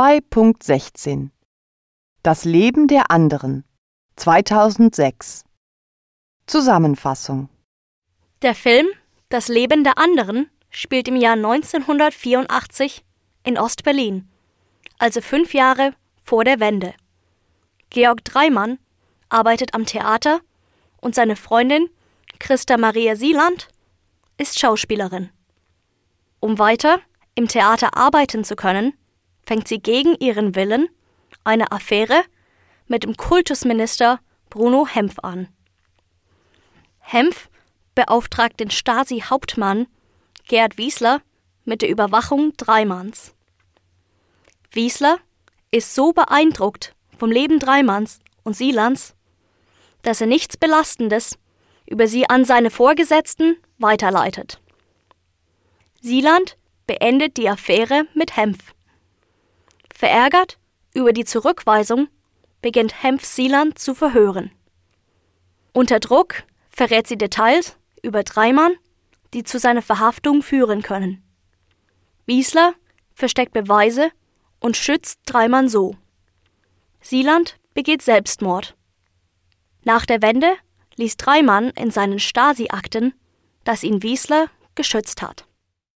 2.16 Das Leben der anderen 2006 Zusammenfassung Der Film Das Leben der anderen spielt im Jahr 1984 in Ostberlin, also fünf Jahre vor der Wende. Georg Dreimann arbeitet am Theater und seine Freundin Christa Maria Sieland ist Schauspielerin. Um weiter im Theater arbeiten zu können, fängt sie gegen ihren Willen eine Affäre mit dem Kultusminister Bruno Hempf an. Hempf beauftragt den Stasi-Hauptmann Gerd Wiesler mit der Überwachung Dreimanns. Wiesler ist so beeindruckt vom Leben Dreimanns und Sielands, dass er nichts Belastendes über sie an seine Vorgesetzten weiterleitet. Sieland beendet die Affäre mit Hempf. Verärgert über die Zurückweisung beginnt Hempf Sieland zu verhören. Unter Druck verrät sie Details über Dreimann, die zu seiner Verhaftung führen können. Wiesler versteckt Beweise und schützt Dreimann so. Sieland begeht Selbstmord. Nach der Wende liest Dreimann in seinen Stasi-Akten, dass ihn Wiesler geschützt hat.